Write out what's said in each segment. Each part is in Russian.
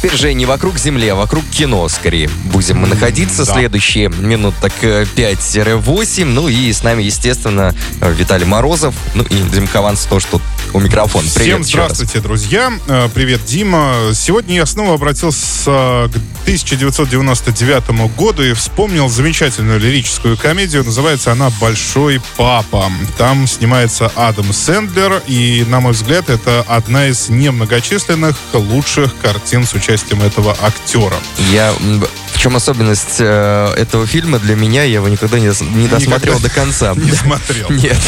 Теперь же не вокруг Земли, а вокруг кино скорее будем мы находиться да. следующие минут так э, 5-8. Ну и с нами, естественно, э, Виталий Морозов, ну и Дим Хованс тоже тут у микрофона. Привет Всем здравствуйте, друзья. Э, Привет, Дима. Сегодня я снова обратился к 1999 году и вспомнил замечательную лирическую комедию. Называется она «Большой папа». Там снимается Адам Сэндлер, и, на мой взгляд, это одна из немногочисленных лучших картин с участием этого актера. Я, в чем особенность э, этого фильма для меня, я его никогда не, не досмотрел Никогда до конца. Не смотрел. Нет.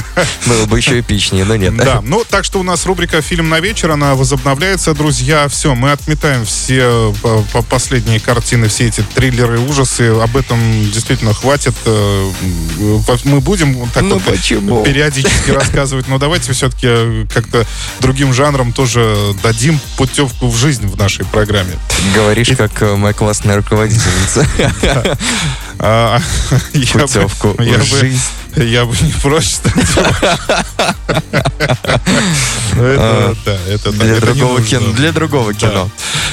Было бы еще эпичнее, но нет. Да, ну так что у нас рубрика «Фильм на вечер», она возобновляется, друзья. Все, мы отметаем все э, по- последние картины, все эти триллеры, ужасы. Об этом действительно хватит. Э, э, Мы будем так Ну вот почему? периодически рассказывать, но давайте все-таки как-то другим жанром тоже дадим путевку в жизнь в нашей программе. Говоришь, как э, моя классная руководительница. А, Путевку в жизнь. Я бы не прочь, Для другого кино. Для другого кино.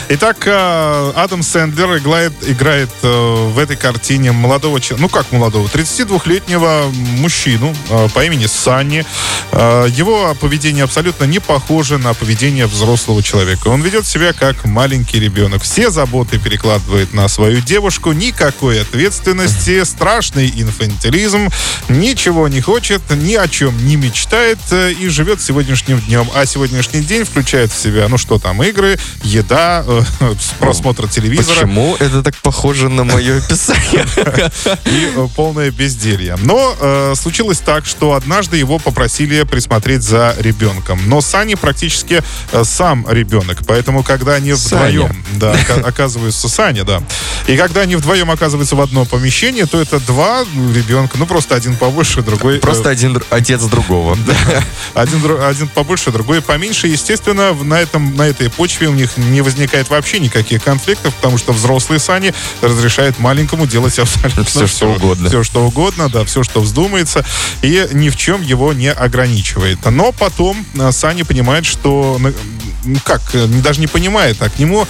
Итак, э, Адам Сэндлер играет, э, в этой картине молодого человека, ну как молодого, 32-летнего мужчину э, по имени Санни. Э, Его поведение абсолютно не похоже на поведение взрослого человека. Он ведет себя как маленький ребенок. Все заботы перекладывает на свою девушку, никакой ответственности, страшный инфантилизм, ничего не хочет, ни о чем не мечтает э, и живет сегодняшним днем. А сегодняшний день включает в себя, ну что там, игры, еда, э, просмотр телевизора Почему это так похоже на мое описание? и э, полное безделье. Но э, случилось так, что однажды его попросили присмотреть за ребенком. Но Сани практически э, сам ребенок. Поэтому, когда они вдвоем да, ока- оказываются Саня, да. И когда они вдвоем оказываются в одном помещении, то это два ребенка. Ну, просто один побольше, другой... э, Просто один др- отец другого. один, один побольше, другой поменьше. Естественно, на, этом, на этой почве у них не возникает вообще никаких конфликтов, потому что взрослые Сани разрешают маленькому делать абсолютно Всё, что угодно. Все, что угодно, да, все, что вздумается, и ни в чем его не ограничивает. Но потом э, Сани понимает, что как, э, даже не понимает, а к нему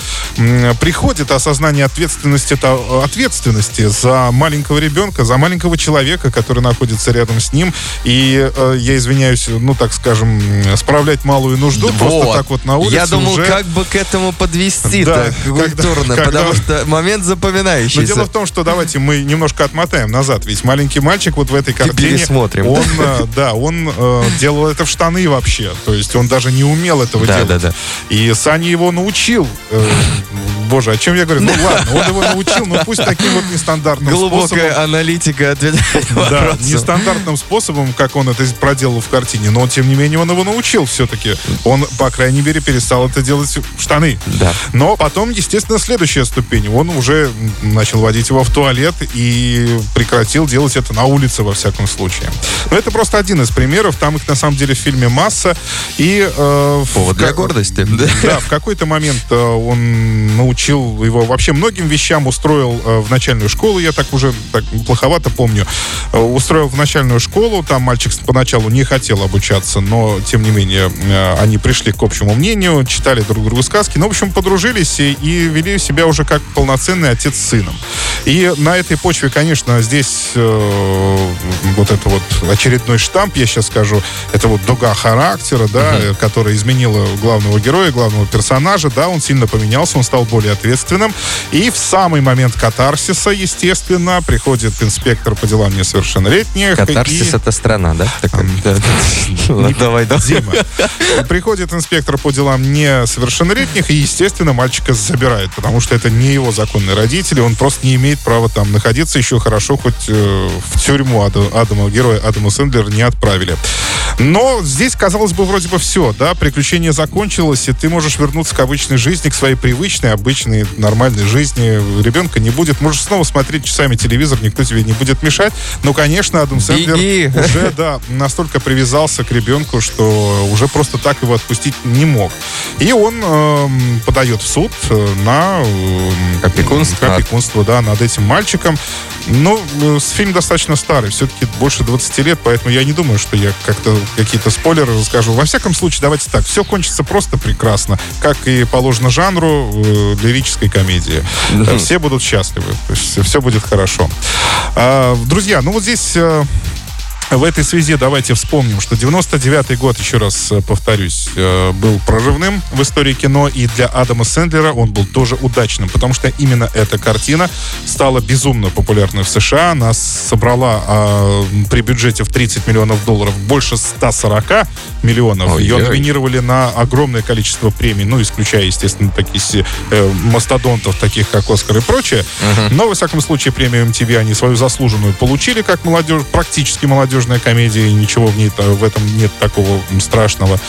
приходит осознание ответственности, это, ответственности за маленького ребенка, за маленького человека, который находится рядом с ним. И э, я извиняюсь, ну так скажем, справлять малую нужду просто Вот. так вот на улице Я думал, уже... как бы к этому подвести Да, так когда- культурно, когда- потому что момент Но запоминающийся. дело в том, что давайте мы немножко отмотаем назад. Ведь маленький мальчик вот в этой картине... пересмотрим. Он, э, да, он делал это в штаны вообще. То есть он даже не умел этого Да, делать. да, да. И Саня его научил. Боже, о чем я говорю? Ну ладно, он его научил, ну пусть таким вот нестандартным способом. Глубокая аналитика ответа на Да, нестандартным способом, как он это проделал в картине, но тем не менее он его научил все-таки. Он, по крайней мере, перестал это делать в штаны. Да. Но потом, естественно, следующая ступень. Он уже начал водить его в туалет и прекратил делать это на улице, во всяком случае. Но это просто один из примеров. Там их, на самом деле, в фильме масса. И... э, в Повод для ка- гордости. Да, в какой-то момент э, он научил его вообще многим вещам, устроил э, в начальную школу, я так уже так плоховато помню, устроил в начальную школу, там мальчик поначалу не хотел обучаться, но, тем не менее, э, они пришли к общему мнению, читали друг другу сказки, ну, в общем, подружились и, и вели себя уже как полноценный отец с сыном. И на этой почве, конечно, здесь э, вот это вот очередной штамп, я сейчас скажу, это вот дуга характера, да, э, которая изменила главного героя, главного персонажа, да, он сильно поменялся, он стал более ответственным. И в самый момент катарсиса, естественно, приходит инспектор по делам несовершеннолетних. Катарсис и- это страна, да? Ладно, Давай, давай. Дима. Приходит инспектор по делам несовершеннолетних и, естественно, мальчика забирает, потому что это не его законные родители, он просто не имеет права там находиться. Еще хорошо, хоть э, в тюрьму Ада- Адама, героя Адама Сэндлера не отправили. Но здесь, казалось бы, вроде бы все, да, приключение закончилось, и ты можешь вернуться к обычной жизни, к своей привычной, обычной, нормальной жизни. Ребенка не будет. Можешь снова смотреть часами телевизор, никто тебе не будет мешать. Но, конечно, Адам Сэндлер Беги. уже, да, настолько привязался к ребенку, что уже просто так его отпустить не мог. И он эм, подает в суд э, на эм, Опекунство. опекунство, да, над этим мальчиком. Ну, э, фильм достаточно старый, все-таки больше 20 лет, поэтому я не думаю, что я как-то какие-то спойлеры расскажу. Во всяком случае, давайте так, все кончится просто прекрасно, как и положено жанру э, лирической комедии. Mm-hmm. Все будут счастливы, все будет хорошо. А, друзья, ну вот здесь... Э, в этой связи давайте вспомним, что 99-й год, еще раз э, повторюсь, э, был прорывным в истории кино, и для Адама Сэндлера он был тоже удачным, потому что именно эта картина стала безумно популярной в США. Она собрала а, при бюджете в 30 миллионов долларов больше 140 миллионов. Ой, Ее номинировали на огромное количество премий, ну, исключая, естественно, такие э, мастодонтов, таких как Оскар и прочее. Uh-huh. Но, во всяком случае, премию MTV они свою заслуженную получили, как молодежь, практически молодежная комедия, ничего в, ней, в этом нет такого страшного.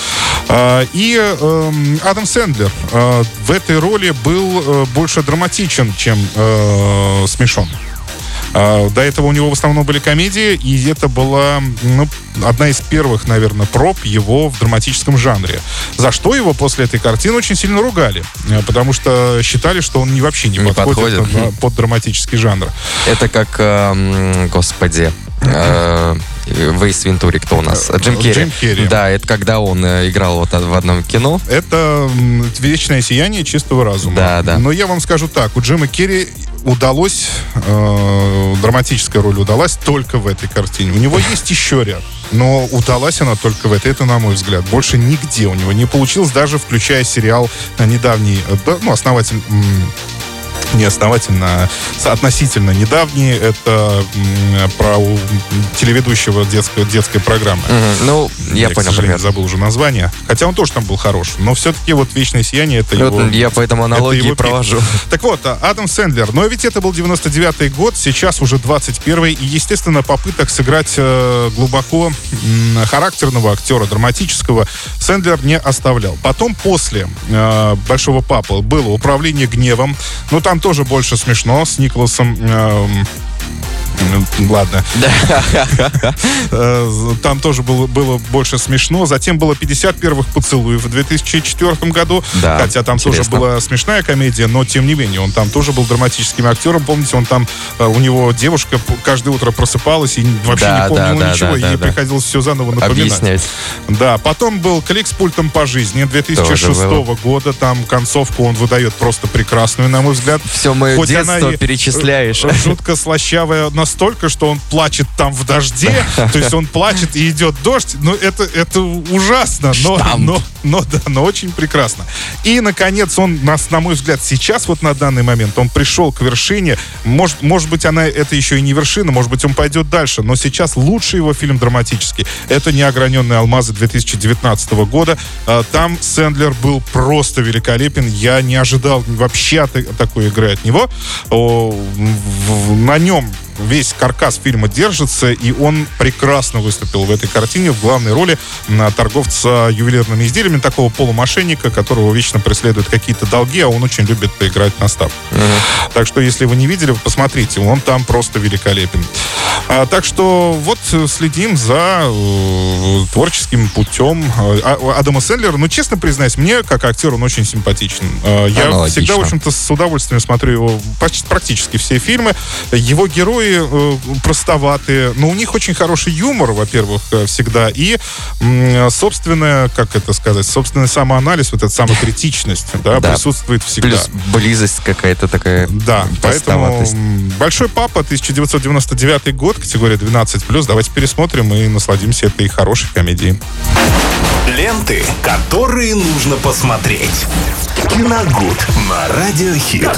А, и эм, Адам Сэндлер э, в этой роли был э, больше драматичен, чем э, смешон. А, до этого у него в основном были комедии, и это была ну, одна из первых, наверное, проб его в драматическом жанре. За что его после этой картины очень сильно ругали, э, потому что считали, что он вообще не, не подходит, подходит. под драматический жанр. Это как, э, господи, э, Вейс Вентури, кто у нас? Джим Керри. Джим Керри. Да, это когда он э, играл вот в одном кино. Это «Вечное сияние чистого разума». Да, да. Но я вам скажу так, у Джима Керри удалось, э, драматическая роль удалась только в этой картине. У него есть еще ряд, но удалась она только в этой, это на мой взгляд. Больше нигде у него не получилось, даже включая сериал э, недавний, э, ну, основатель неосновательно, относительно недавние. Это про телеведущего детской, детской программы. Угу. Ну, я, я понял. К сожалению, забыл уже название. Хотя он тоже там был хорош. Но все-таки вот «Вечное сияние» это вот его... Я поэтому аналогии его провожу. Так вот, а, Адам Сэндлер. Но ведь это был 99-й год, сейчас уже 21-й. И, естественно, попыток сыграть э, глубоко характерного актера, драматического, Сэндлер не оставлял. Потом, после э, «Большого папы» было «Управление гневом». Но там тоже больше смешно с Николасом эм, Ладно. Э, там тоже было, было больше смешно. Затем было 50 первых поцелуев в 2004 году. Да, хотя там интересно. тоже была смешная комедия, но тем не менее, он там тоже был драматическим актером. Помните, он там, э, у него девушка каждое утро просыпалась и вообще да, не помнила да, ничего. Да, да, ей да, приходилось все заново напоминать. Объяснять. Да, потом был клик с пультом по жизни 2006 года. Там концовку он выдает просто прекрасную, на мой взгляд. Все мое Хоть детство перечисляешь. Жутко слащавая настолько, что он плачет там в дожде, то есть он плачет и идет дождь, ну это, это ужасно, но, но, но, да, но очень прекрасно. И, наконец, он, нас, на мой взгляд, сейчас вот на данный момент, он пришел к вершине, может, может быть, она, это еще и не вершина, может быть, он пойдет дальше, но сейчас лучший его фильм драматический, это «Неограненные алмазы» 2019 года. А, там Сэндлер был просто великолепен, я не ожидал вообще такой игры от него. На нем весь каркас фильма держится, и он прекрасно выступил в этой картине в главной роли на торговца ювелирными изделиями, такого полумошенника, которого вечно преследуют какие-то долги, а он очень любит поиграть на ставку. Uh-huh. Так что, если вы не видели, посмотрите, он там просто великолепен. А, так что вот следим за э, творческим путем а, Адама Сэндлера. Ну, честно признаюсь, мне, как актер, он очень симпатичен. А, я Аналогично. всегда, в общем-то, с удовольствием смотрю его почти, практически все фильмы. Его герои герои э, простоватые, но у них очень хороший юмор, во-первых, э, всегда, и э, собственная, как это сказать, собственный самоанализ, вот эта самокритичность, да, да. присутствует всегда. Плюс близость какая-то такая. Да, поэтому «Большой папа», 1999 год, категория 12+, давайте пересмотрим и насладимся этой хорошей комедией. Ленты, которые нужно посмотреть. Киногуд на Радиохит.